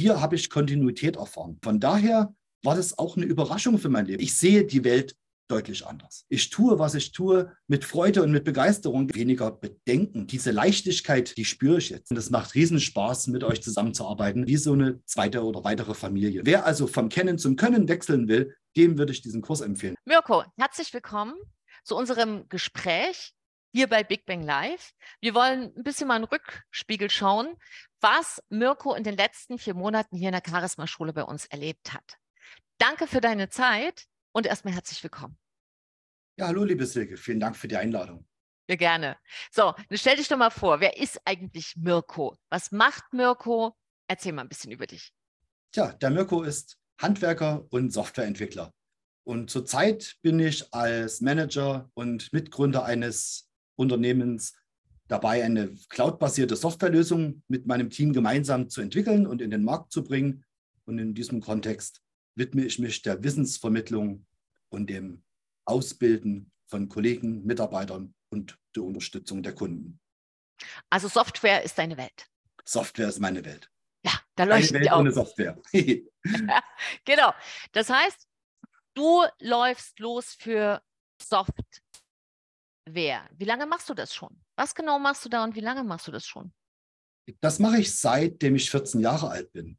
Hier habe ich Kontinuität erfahren. Von daher war das auch eine Überraschung für mein Leben. Ich sehe die Welt deutlich anders. Ich tue, was ich tue, mit Freude und mit Begeisterung, weniger Bedenken. Diese Leichtigkeit, die spüre ich jetzt. Und es macht riesen Spaß, mit euch zusammenzuarbeiten, wie so eine zweite oder weitere Familie. Wer also vom Kennen zum Können wechseln will, dem würde ich diesen Kurs empfehlen. Mirko, herzlich willkommen zu unserem Gespräch hier bei Big Bang Live. Wir wollen ein bisschen mal einen Rückspiegel schauen, was Mirko in den letzten vier Monaten hier in der Charisma-Schule bei uns erlebt hat. Danke für deine Zeit und erstmal herzlich willkommen. Ja, hallo, liebe Silke. Vielen Dank für die Einladung. Ja, gerne. So, stell dich doch mal vor, wer ist eigentlich Mirko? Was macht Mirko? Erzähl mal ein bisschen über dich. Tja, der Mirko ist Handwerker und Softwareentwickler. Und zurzeit bin ich als Manager und Mitgründer eines Unternehmens dabei, eine cloudbasierte Softwarelösung mit meinem Team gemeinsam zu entwickeln und in den Markt zu bringen. Und in diesem Kontext widme ich mich der Wissensvermittlung und dem Ausbilden von Kollegen, Mitarbeitern und der Unterstützung der Kunden. Also Software ist deine Welt. Software ist meine Welt. Ja, da leuchtet Eine Welt ohne Software. genau. Das heißt, du läufst los für Software. Wie lange machst du das schon? Was genau machst du da und wie lange machst du das schon? Das mache ich seitdem ich 14 Jahre alt bin.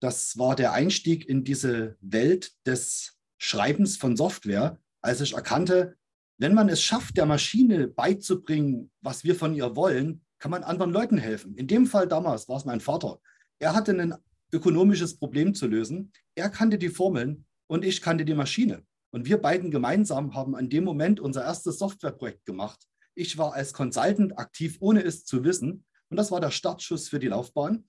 Das war der Einstieg in diese Welt des Schreibens von Software, als ich erkannte, wenn man es schafft, der Maschine beizubringen, was wir von ihr wollen, kann man anderen Leuten helfen. In dem Fall damals war es mein Vater. Er hatte ein ökonomisches Problem zu lösen. Er kannte die Formeln und ich kannte die Maschine. Und wir beiden gemeinsam haben an dem Moment unser erstes Softwareprojekt gemacht. Ich war als Consultant aktiv, ohne es zu wissen. Und das war der Startschuss für die Laufbahn.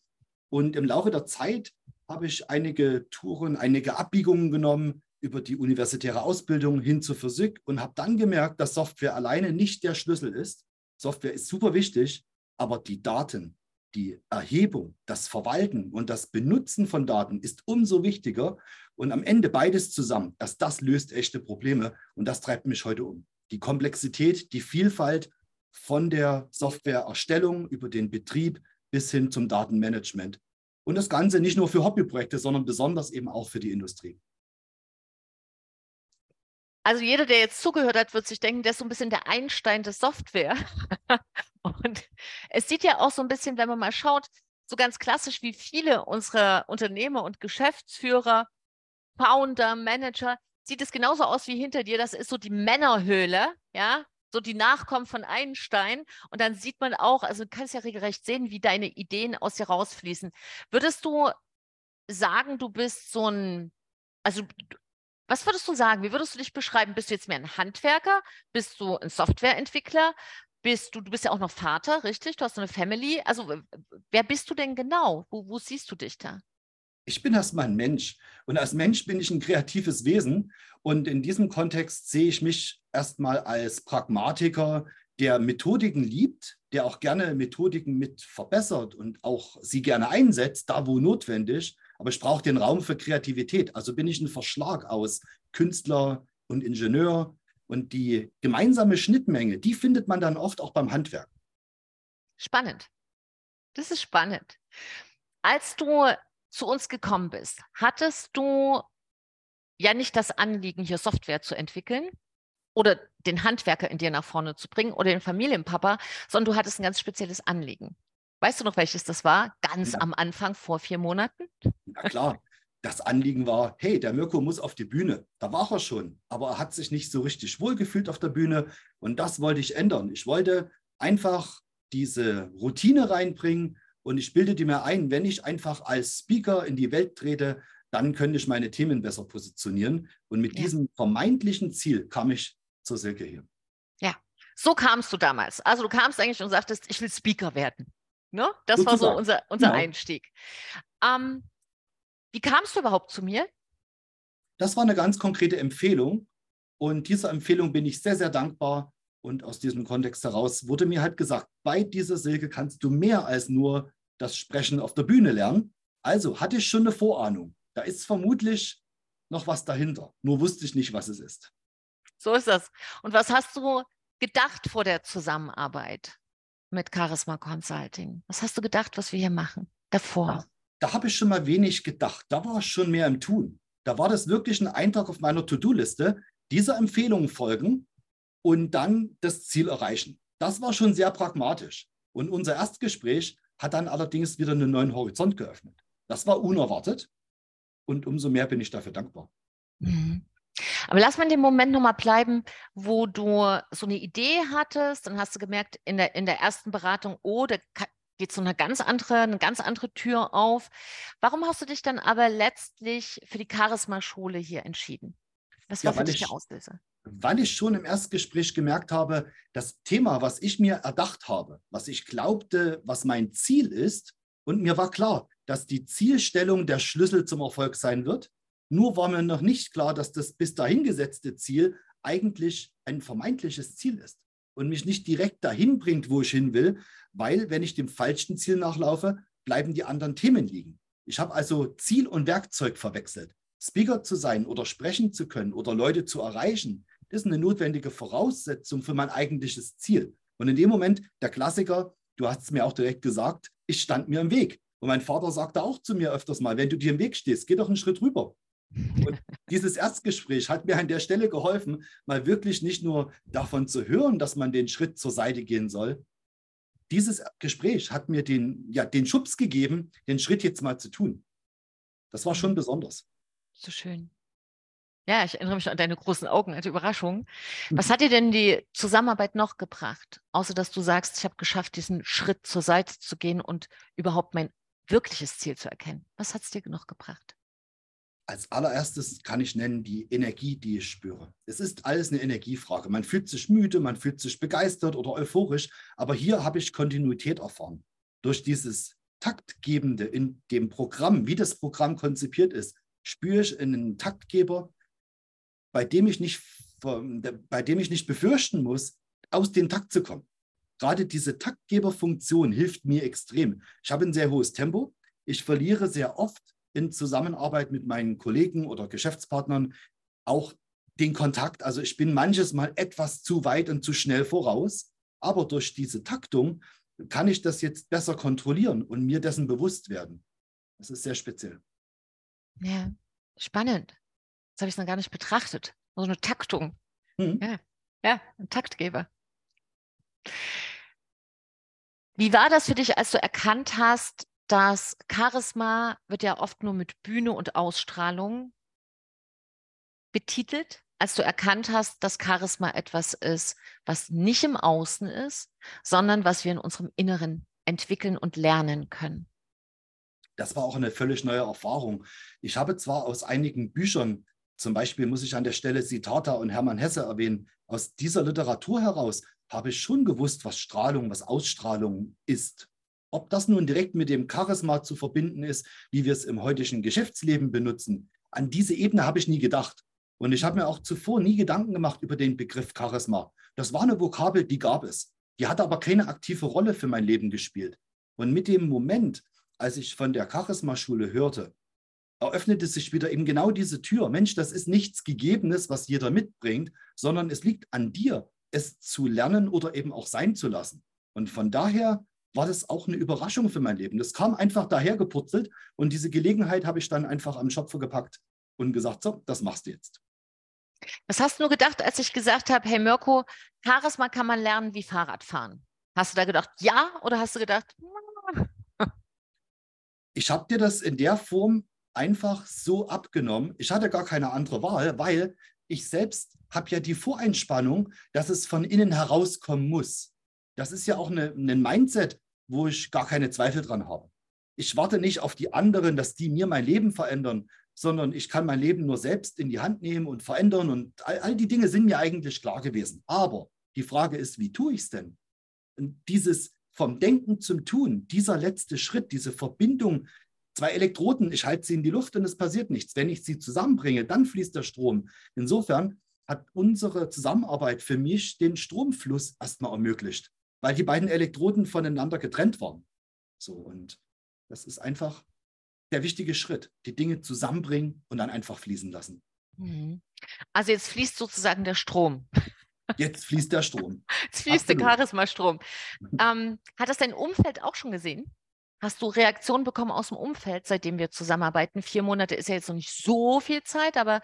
Und im Laufe der Zeit habe ich einige Touren, einige Abbiegungen genommen, über die universitäre Ausbildung hin zur Physik und habe dann gemerkt, dass Software alleine nicht der Schlüssel ist. Software ist super wichtig, aber die Daten, die Erhebung, das Verwalten und das Benutzen von Daten ist umso wichtiger. Und am Ende beides zusammen, erst das löst echte Probleme und das treibt mich heute um. Die Komplexität, die Vielfalt von der Softwareerstellung über den Betrieb bis hin zum Datenmanagement. Und das Ganze nicht nur für Hobbyprojekte, sondern besonders eben auch für die Industrie. Also jeder, der jetzt zugehört hat, wird sich denken, der ist so ein bisschen der Einstein der Software. und es sieht ja auch so ein bisschen, wenn man mal schaut, so ganz klassisch wie viele unserer Unternehmer und Geschäftsführer, Founder, Manager, sieht es genauso aus wie hinter dir. Das ist so die Männerhöhle, ja, so die Nachkommen von Einstein. Und dann sieht man auch, also du kannst ja regelrecht sehen, wie deine Ideen aus dir rausfließen. Würdest du sagen, du bist so ein, also was würdest du sagen? Wie würdest du dich beschreiben? Bist du jetzt mehr ein Handwerker? Bist du ein Softwareentwickler? Bist du, du bist ja auch noch Vater, richtig? Du hast eine Family. Also, wer bist du denn genau? Wo, wo siehst du dich da? Ich bin erstmal ein Mensch. Und als Mensch bin ich ein kreatives Wesen. Und in diesem Kontext sehe ich mich erstmal als Pragmatiker, der Methodiken liebt, der auch gerne Methodiken mit verbessert und auch sie gerne einsetzt, da wo notwendig aber ich brauche den Raum für Kreativität. Also bin ich ein Verschlag aus Künstler und Ingenieur. Und die gemeinsame Schnittmenge, die findet man dann oft auch beim Handwerk. Spannend. Das ist spannend. Als du zu uns gekommen bist, hattest du ja nicht das Anliegen, hier Software zu entwickeln oder den Handwerker in dir nach vorne zu bringen oder den Familienpapa, sondern du hattest ein ganz spezielles Anliegen. Weißt du noch, welches das war? Ganz ja. am Anfang, vor vier Monaten? Ja, klar. Das Anliegen war, hey, der Mirko muss auf die Bühne. Da war er schon, aber er hat sich nicht so richtig wohlgefühlt auf der Bühne und das wollte ich ändern. Ich wollte einfach diese Routine reinbringen und ich bildete mir ein, wenn ich einfach als Speaker in die Welt trete, dann könnte ich meine Themen besser positionieren. Und mit ja. diesem vermeintlichen Ziel kam ich zur Silke hier. Ja, so kamst du damals. Also du kamst eigentlich und sagtest, ich will Speaker werden. Ne? Das Sozusagen. war so unser, unser. Genau. Einstieg. Ähm, wie kamst du überhaupt zu mir? Das war eine ganz konkrete Empfehlung. Und dieser Empfehlung bin ich sehr, sehr dankbar. Und aus diesem Kontext heraus wurde mir halt gesagt, bei dieser Silke kannst du mehr als nur das Sprechen auf der Bühne lernen. Also hatte ich schon eine Vorahnung. Da ist vermutlich noch was dahinter. Nur wusste ich nicht, was es ist. So ist das. Und was hast du gedacht vor der Zusammenarbeit? mit Charisma Consulting? Was hast du gedacht, was wir hier machen davor? Da habe ich schon mal wenig gedacht. Da war ich schon mehr im Tun. Da war das wirklich ein Eintrag auf meiner To-Do-Liste, dieser Empfehlungen folgen und dann das Ziel erreichen. Das war schon sehr pragmatisch. Und unser Erstgespräch hat dann allerdings wieder einen neuen Horizont geöffnet. Das war unerwartet und umso mehr bin ich dafür dankbar. Mhm. Aber lass mal dem Moment nochmal bleiben, wo du so eine Idee hattest, dann hast du gemerkt, in der, in der ersten Beratung, oh, da geht so eine ganz andere, eine ganz andere Tür auf. Warum hast du dich dann aber letztlich für die Charisma-Schule hier entschieden? Was war ja, für dich ich, der Auslöser? Weil ich schon im Erstgespräch gemerkt habe, das Thema, was ich mir erdacht habe, was ich glaubte, was mein Ziel ist, und mir war klar, dass die Zielstellung der Schlüssel zum Erfolg sein wird, nur war mir noch nicht klar, dass das bis dahin gesetzte Ziel eigentlich ein vermeintliches Ziel ist und mich nicht direkt dahin bringt, wo ich hin will, weil wenn ich dem falschen Ziel nachlaufe, bleiben die anderen Themen liegen. Ich habe also Ziel und Werkzeug verwechselt. Speaker zu sein oder sprechen zu können oder Leute zu erreichen, ist eine notwendige Voraussetzung für mein eigentliches Ziel. Und in dem Moment, der Klassiker, du hast es mir auch direkt gesagt, ich stand mir im Weg. Und mein Vater sagte auch zu mir öfters mal, wenn du dir im Weg stehst, geh doch einen Schritt rüber. Und dieses Erstgespräch hat mir an der Stelle geholfen, mal wirklich nicht nur davon zu hören, dass man den Schritt zur Seite gehen soll. Dieses Gespräch hat mir den, ja, den Schubs gegeben, den Schritt jetzt mal zu tun. Das war schon besonders. So schön. Ja, ich erinnere mich an deine großen Augen als Überraschung. Was hat dir denn die Zusammenarbeit noch gebracht, außer dass du sagst, ich habe geschafft, diesen Schritt zur Seite zu gehen und überhaupt mein wirkliches Ziel zu erkennen? Was hat es dir noch gebracht? Als allererstes kann ich nennen die Energie, die ich spüre. Es ist alles eine Energiefrage. Man fühlt sich müde, man fühlt sich begeistert oder euphorisch, aber hier habe ich Kontinuität erfahren. Durch dieses Taktgebende in dem Programm, wie das Programm konzipiert ist, spüre ich einen Taktgeber, bei dem ich nicht, bei dem ich nicht befürchten muss, aus dem Takt zu kommen. Gerade diese Taktgeberfunktion hilft mir extrem. Ich habe ein sehr hohes Tempo. Ich verliere sehr oft in Zusammenarbeit mit meinen Kollegen oder Geschäftspartnern auch den Kontakt. Also ich bin manches Mal etwas zu weit und zu schnell voraus, aber durch diese Taktung kann ich das jetzt besser kontrollieren und mir dessen bewusst werden. Das ist sehr speziell. Ja, spannend. Das habe ich noch gar nicht betrachtet. So eine Taktung. Mhm. Ja. ja, ein Taktgeber. Wie war das für dich, als du erkannt hast, das Charisma wird ja oft nur mit Bühne und Ausstrahlung betitelt, als du erkannt hast, dass Charisma etwas ist, was nicht im Außen ist, sondern was wir in unserem Inneren entwickeln und lernen können. Das war auch eine völlig neue Erfahrung. Ich habe zwar aus einigen Büchern, zum Beispiel muss ich an der Stelle Siddhartha und Hermann Hesse erwähnen, aus dieser Literatur heraus habe ich schon gewusst, was Strahlung, was Ausstrahlung ist. Ob das nun direkt mit dem Charisma zu verbinden ist, wie wir es im heutigen Geschäftsleben benutzen, an diese Ebene habe ich nie gedacht. Und ich habe mir auch zuvor nie Gedanken gemacht über den Begriff Charisma. Das war eine Vokabel, die gab es. Die hatte aber keine aktive Rolle für mein Leben gespielt. Und mit dem Moment, als ich von der Charisma-Schule hörte, eröffnete sich wieder eben genau diese Tür. Mensch, das ist nichts Gegebenes, was jeder mitbringt, sondern es liegt an dir, es zu lernen oder eben auch sein zu lassen. Und von daher war das auch eine Überraschung für mein Leben. Das kam einfach daher geputzelt und diese Gelegenheit habe ich dann einfach am Schopfe gepackt und gesagt, so, das machst du jetzt. Was hast du nur gedacht, als ich gesagt habe, hey Mirko, Charisma kann man lernen wie Fahrradfahren? Hast du da gedacht, ja, oder hast du gedacht, ich habe dir das in der Form einfach so abgenommen. Ich hatte gar keine andere Wahl, weil ich selbst habe ja die Voreinspannung, dass es von innen herauskommen muss. Das ist ja auch eine, ein Mindset, wo ich gar keine Zweifel dran habe. Ich warte nicht auf die anderen, dass die mir mein Leben verändern, sondern ich kann mein Leben nur selbst in die Hand nehmen und verändern. Und all, all die Dinge sind mir eigentlich klar gewesen. Aber die Frage ist, wie tue ich es denn? Und dieses vom Denken zum Tun, dieser letzte Schritt, diese Verbindung, zwei Elektroden, ich halte sie in die Luft und es passiert nichts. Wenn ich sie zusammenbringe, dann fließt der Strom. Insofern hat unsere Zusammenarbeit für mich den Stromfluss erstmal ermöglicht weil die beiden Elektroden voneinander getrennt waren. So, und das ist einfach der wichtige Schritt, die Dinge zusammenbringen und dann einfach fließen lassen. Mhm. Also jetzt fließt sozusagen der Strom. Jetzt fließt der Strom. Jetzt fließt Absolut. der Charisma-Strom. Ähm, hat das dein Umfeld auch schon gesehen? Hast du Reaktionen bekommen aus dem Umfeld, seitdem wir zusammenarbeiten? Vier Monate ist ja jetzt noch nicht so viel Zeit, aber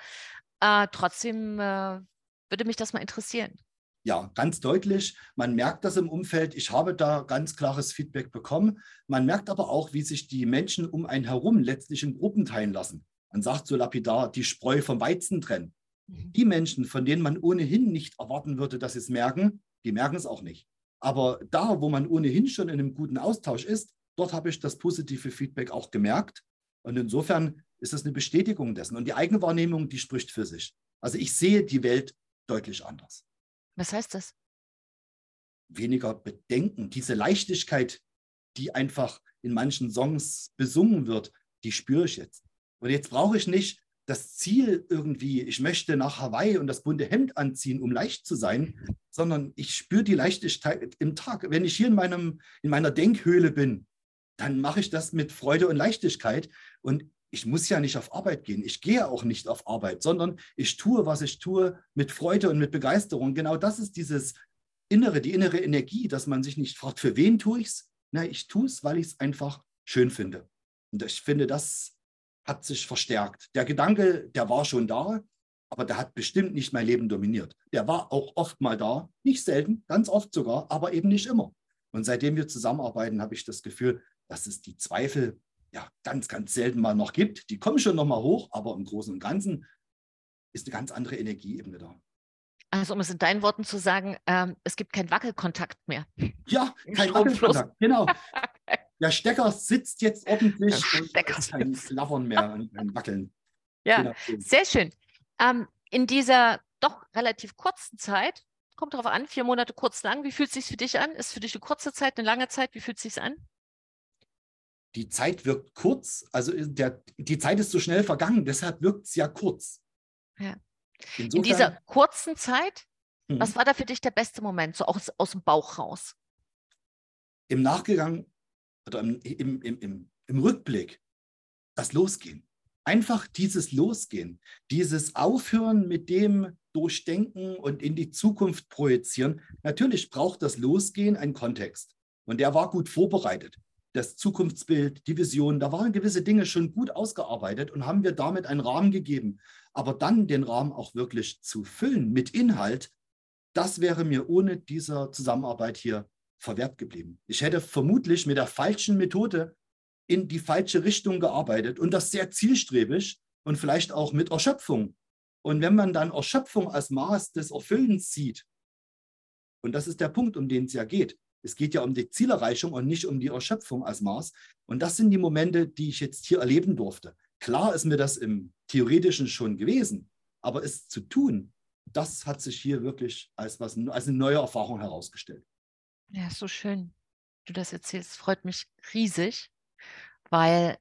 äh, trotzdem äh, würde mich das mal interessieren. Ja, ganz deutlich. Man merkt das im Umfeld. Ich habe da ganz klares Feedback bekommen. Man merkt aber auch, wie sich die Menschen um einen herum letztlich in Gruppen teilen lassen. Man sagt so lapidar, die Spreu vom Weizen trennen. Mhm. Die Menschen, von denen man ohnehin nicht erwarten würde, dass sie es merken, die merken es auch nicht. Aber da, wo man ohnehin schon in einem guten Austausch ist, dort habe ich das positive Feedback auch gemerkt. Und insofern ist das eine Bestätigung dessen. Und die Eigenwahrnehmung, die spricht für sich. Also ich sehe die Welt deutlich anders. Was heißt das? Weniger Bedenken, diese Leichtigkeit, die einfach in manchen Songs besungen wird, die spüre ich jetzt. Und jetzt brauche ich nicht das Ziel irgendwie, ich möchte nach Hawaii und das bunte Hemd anziehen, um leicht zu sein, sondern ich spüre die Leichtigkeit im Tag. Wenn ich hier in, meinem, in meiner Denkhöhle bin, dann mache ich das mit Freude und Leichtigkeit. Und ich muss ja nicht auf Arbeit gehen. Ich gehe auch nicht auf Arbeit, sondern ich tue, was ich tue, mit Freude und mit Begeisterung. Genau das ist dieses Innere, die innere Energie, dass man sich nicht fragt, für wen tue ich es? Nein, ich tue es, weil ich es einfach schön finde. Und ich finde, das hat sich verstärkt. Der Gedanke, der war schon da, aber der hat bestimmt nicht mein Leben dominiert. Der war auch oft mal da, nicht selten, ganz oft sogar, aber eben nicht immer. Und seitdem wir zusammenarbeiten, habe ich das Gefühl, dass es die Zweifel ja ganz, ganz selten mal noch gibt. Die kommen schon noch mal hoch, aber im Großen und Ganzen ist eine ganz andere Energieebene da. Also um es in deinen Worten zu sagen, ähm, es gibt keinen Wackelkontakt mehr. Ja, kein Wackelkontakt, genau. Der Stecker sitzt jetzt ordentlich Der Stecker und kein Klappern mehr und kein Wackeln. Ja, sehr schön. Ähm, in dieser doch relativ kurzen Zeit, kommt darauf an, vier Monate kurz lang, wie fühlt es sich für dich an? Ist für dich eine kurze Zeit, eine lange Zeit? Wie fühlt es sich an? Die Zeit wirkt kurz, also der, die Zeit ist so schnell vergangen, deshalb wirkt es ja kurz. Ja. Insofern, in dieser kurzen Zeit, mhm. was war da für dich der beste Moment, so aus, aus dem Bauch raus? Im Nachgang oder im, im, im, im Rückblick das Losgehen. Einfach dieses Losgehen, dieses Aufhören mit dem Durchdenken und in die Zukunft projizieren. Natürlich braucht das Losgehen einen Kontext. Und der war gut vorbereitet. Das Zukunftsbild, die Vision, da waren gewisse Dinge schon gut ausgearbeitet und haben wir damit einen Rahmen gegeben. Aber dann den Rahmen auch wirklich zu füllen mit Inhalt, das wäre mir ohne diese Zusammenarbeit hier verwehrt geblieben. Ich hätte vermutlich mit der falschen Methode in die falsche Richtung gearbeitet und das sehr zielstrebig und vielleicht auch mit Erschöpfung. Und wenn man dann Erschöpfung als Maß des Erfüllens sieht, und das ist der Punkt, um den es ja geht, es geht ja um die Zielerreichung und nicht um die Erschöpfung als Maß. Und das sind die Momente, die ich jetzt hier erleben durfte. Klar ist mir das im Theoretischen schon gewesen, aber es zu tun, das hat sich hier wirklich als, was, als eine neue Erfahrung herausgestellt. Ja, so schön, du das erzählst. Freut mich riesig, weil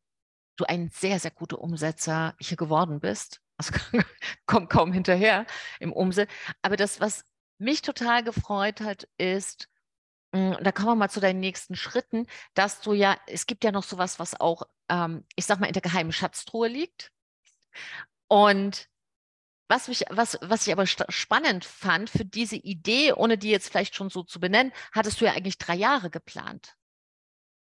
du ein sehr, sehr guter Umsetzer hier geworden bist. Also kommt kaum hinterher im Umsatz. Aber das, was mich total gefreut hat, ist, da kommen wir mal zu deinen nächsten Schritten, dass du ja, es gibt ja noch sowas, was auch, ähm, ich sag mal, in der geheimen Schatztruhe liegt. Und was, mich, was, was ich aber spannend fand für diese Idee, ohne die jetzt vielleicht schon so zu benennen, hattest du ja eigentlich drei Jahre geplant.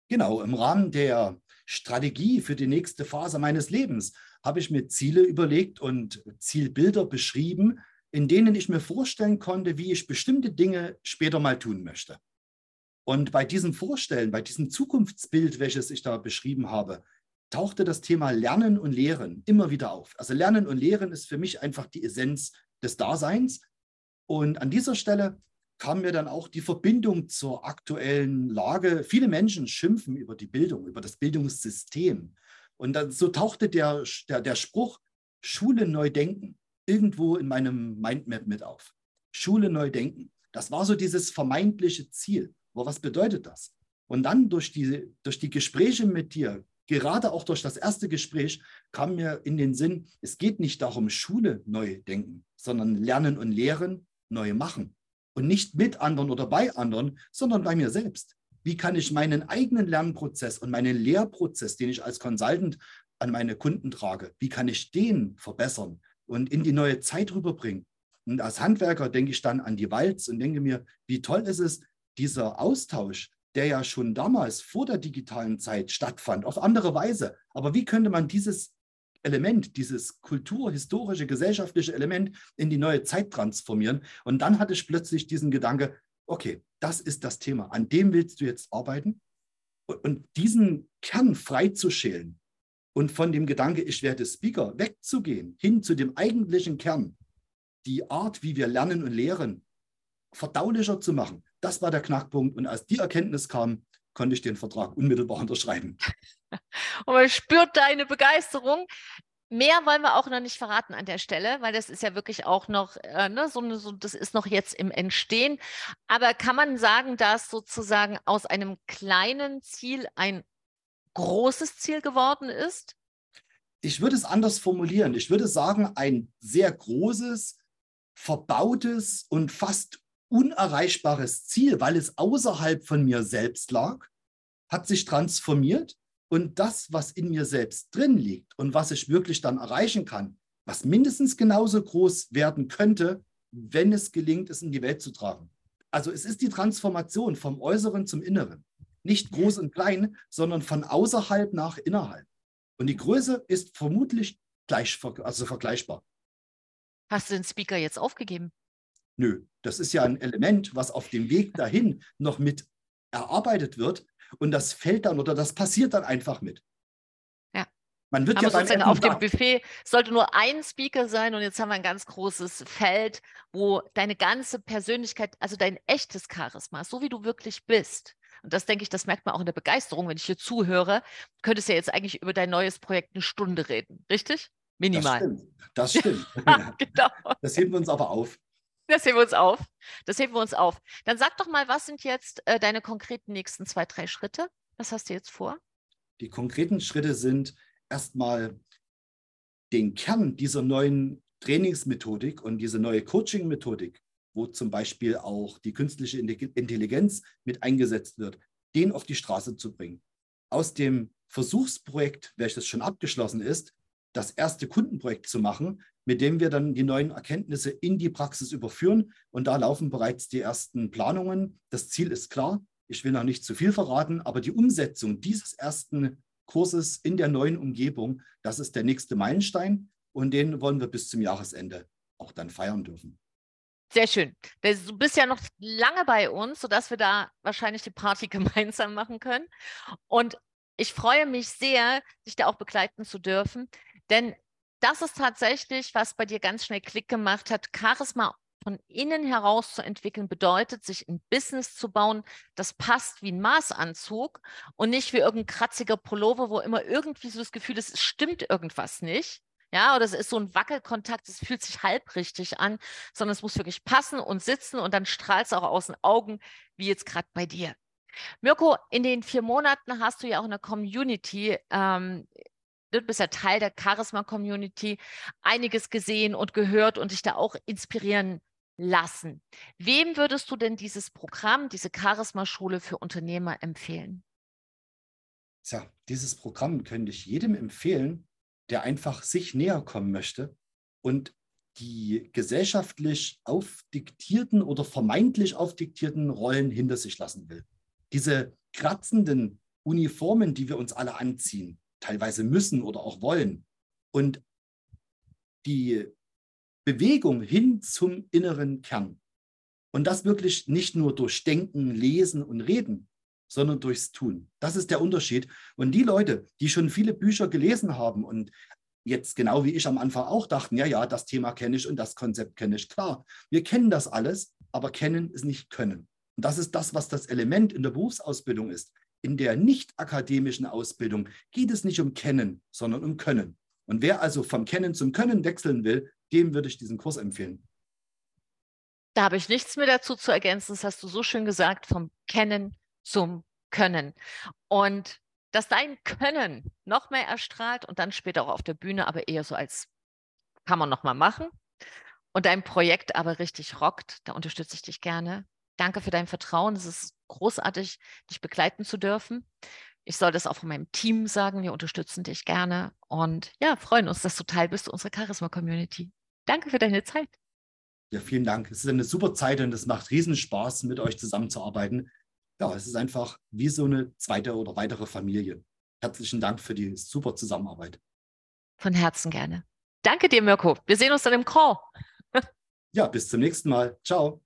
Genau, im Rahmen der Strategie für die nächste Phase meines Lebens habe ich mir Ziele überlegt und Zielbilder beschrieben, in denen ich mir vorstellen konnte, wie ich bestimmte Dinge später mal tun möchte. Und bei diesem Vorstellen, bei diesem Zukunftsbild, welches ich da beschrieben habe, tauchte das Thema Lernen und Lehren immer wieder auf. Also Lernen und Lehren ist für mich einfach die Essenz des Daseins. Und an dieser Stelle kam mir dann auch die Verbindung zur aktuellen Lage. Viele Menschen schimpfen über die Bildung, über das Bildungssystem. Und dann, so tauchte der, der, der Spruch Schule neu denken irgendwo in meinem Mindmap mit auf. Schule neu denken. Das war so dieses vermeintliche Ziel. Aber was bedeutet das? Und dann durch die, durch die Gespräche mit dir gerade auch durch das erste Gespräch kam mir in den Sinn, es geht nicht darum, Schule neu denken, sondern lernen und lehren, neu machen. Und nicht mit anderen oder bei anderen, sondern bei mir selbst. Wie kann ich meinen eigenen Lernprozess und meinen Lehrprozess, den ich als Consultant an meine Kunden trage, wie kann ich den verbessern und in die neue Zeit rüberbringen? Und als Handwerker denke ich dann an die Walz und denke mir, wie toll ist es, dieser Austausch, der ja schon damals vor der digitalen Zeit stattfand, auf andere Weise. Aber wie könnte man dieses Element, dieses kulturhistorische, gesellschaftliche Element in die neue Zeit transformieren? Und dann hatte ich plötzlich diesen Gedanke, okay, das ist das Thema, an dem willst du jetzt arbeiten? Und diesen Kern freizuschälen und von dem Gedanke, ich werde Speaker, wegzugehen, hin zu dem eigentlichen Kern, die Art, wie wir lernen und lehren, verdaulicher zu machen, das war der Knackpunkt. Und als die Erkenntnis kam, konnte ich den Vertrag unmittelbar unterschreiben. Und man spürt deine Begeisterung. Mehr wollen wir auch noch nicht verraten an der Stelle, weil das ist ja wirklich auch noch, äh, ne, so, so, das ist noch jetzt im Entstehen. Aber kann man sagen, dass sozusagen aus einem kleinen Ziel ein großes Ziel geworden ist? Ich würde es anders formulieren. Ich würde sagen, ein sehr großes, verbautes und fast unerreichbares Ziel, weil es außerhalb von mir selbst lag, hat sich transformiert und das, was in mir selbst drin liegt und was ich wirklich dann erreichen kann, was mindestens genauso groß werden könnte, wenn es gelingt, es in die Welt zu tragen. Also es ist die Transformation vom Äußeren zum Inneren. Nicht groß und klein, sondern von außerhalb nach innerhalb. Und die Größe ist vermutlich gleich, also vergleichbar. Hast du den Speaker jetzt aufgegeben? Nö, das ist ja ein Element, was auf dem Weg dahin noch mit erarbeitet wird. Und das fällt dann oder das passiert dann einfach mit. Ja. Man wird Aber ja sozusagen auf dem Buffet sollte nur ein Speaker sein und jetzt haben wir ein ganz großes Feld, wo deine ganze Persönlichkeit, also dein echtes Charisma, so wie du wirklich bist. Und das denke ich, das merkt man auch in der Begeisterung, wenn ich hier zuhöre. Du könntest ja jetzt eigentlich über dein neues Projekt eine Stunde reden, richtig? Minimal. Das stimmt. Das, stimmt. genau. das heben wir uns aber auf. Das heben wir uns auf. Das heben wir uns auf. Dann sag doch mal, was sind jetzt äh, deine konkreten nächsten zwei, drei Schritte? Was hast du jetzt vor? Die konkreten Schritte sind erstmal den Kern dieser neuen Trainingsmethodik und diese neue Coaching-Methodik, wo zum Beispiel auch die künstliche Intelligenz mit eingesetzt wird, den auf die Straße zu bringen. Aus dem Versuchsprojekt, welches schon abgeschlossen ist, das erste Kundenprojekt zu machen, mit dem wir dann die neuen Erkenntnisse in die Praxis überführen. Und da laufen bereits die ersten Planungen. Das Ziel ist klar. Ich will noch nicht zu viel verraten, aber die Umsetzung dieses ersten Kurses in der neuen Umgebung, das ist der nächste Meilenstein. Und den wollen wir bis zum Jahresende auch dann feiern dürfen. Sehr schön. Du bist ja noch lange bei uns, sodass wir da wahrscheinlich die Party gemeinsam machen können. Und ich freue mich sehr, dich da auch begleiten zu dürfen, denn das ist tatsächlich, was bei dir ganz schnell Klick gemacht hat. Charisma von innen heraus zu entwickeln, bedeutet, sich ein Business zu bauen, das passt wie ein Maßanzug und nicht wie irgendein kratziger Pullover, wo immer irgendwie so das Gefühl ist, es stimmt irgendwas nicht. Ja, oder es ist so ein Wackelkontakt, es fühlt sich halbrichtig an, sondern es muss wirklich passen und sitzen und dann strahlt es auch aus den Augen, wie jetzt gerade bei dir. Mirko, in den vier Monaten hast du ja auch eine Community ähm, du bist ja Teil der Charisma-Community, einiges gesehen und gehört und dich da auch inspirieren lassen. Wem würdest du denn dieses Programm, diese Charisma-Schule für Unternehmer empfehlen? Tja, dieses Programm könnte ich jedem empfehlen, der einfach sich näher kommen möchte und die gesellschaftlich aufdiktierten oder vermeintlich aufdiktierten Rollen hinter sich lassen will. Diese kratzenden Uniformen, die wir uns alle anziehen, teilweise müssen oder auch wollen. Und die Bewegung hin zum inneren Kern. Und das wirklich nicht nur durch Denken, Lesen und Reden, sondern durchs Tun. Das ist der Unterschied. Und die Leute, die schon viele Bücher gelesen haben und jetzt genau wie ich am Anfang auch dachten, ja, ja, das Thema kenne ich und das Konzept kenne ich. Klar, wir kennen das alles, aber kennen ist nicht können. Und das ist das, was das Element in der Berufsausbildung ist. In der nicht akademischen Ausbildung geht es nicht um Kennen, sondern um Können. Und wer also vom Kennen zum Können wechseln will, dem würde ich diesen Kurs empfehlen. Da habe ich nichts mehr dazu zu ergänzen. Das hast du so schön gesagt, vom Kennen zum Können. Und dass dein Können noch mehr erstrahlt und dann später auch auf der Bühne, aber eher so als kann man noch mal machen. Und dein Projekt aber richtig rockt, da unterstütze ich dich gerne. Danke für dein Vertrauen. Es ist großartig, dich begleiten zu dürfen. Ich soll das auch von meinem Team sagen. Wir unterstützen dich gerne und ja, freuen uns, dass du Teil bist unserer Charisma-Community. Danke für deine Zeit. Ja, vielen Dank. Es ist eine super Zeit und es macht riesen Spaß, mit euch zusammenzuarbeiten. ja, es ist einfach wie so eine zweite oder weitere Familie. Herzlichen Dank für die super Zusammenarbeit. Von Herzen gerne. Danke dir, Mirko. Wir sehen uns dann im Call. ja, bis zum nächsten Mal. Ciao.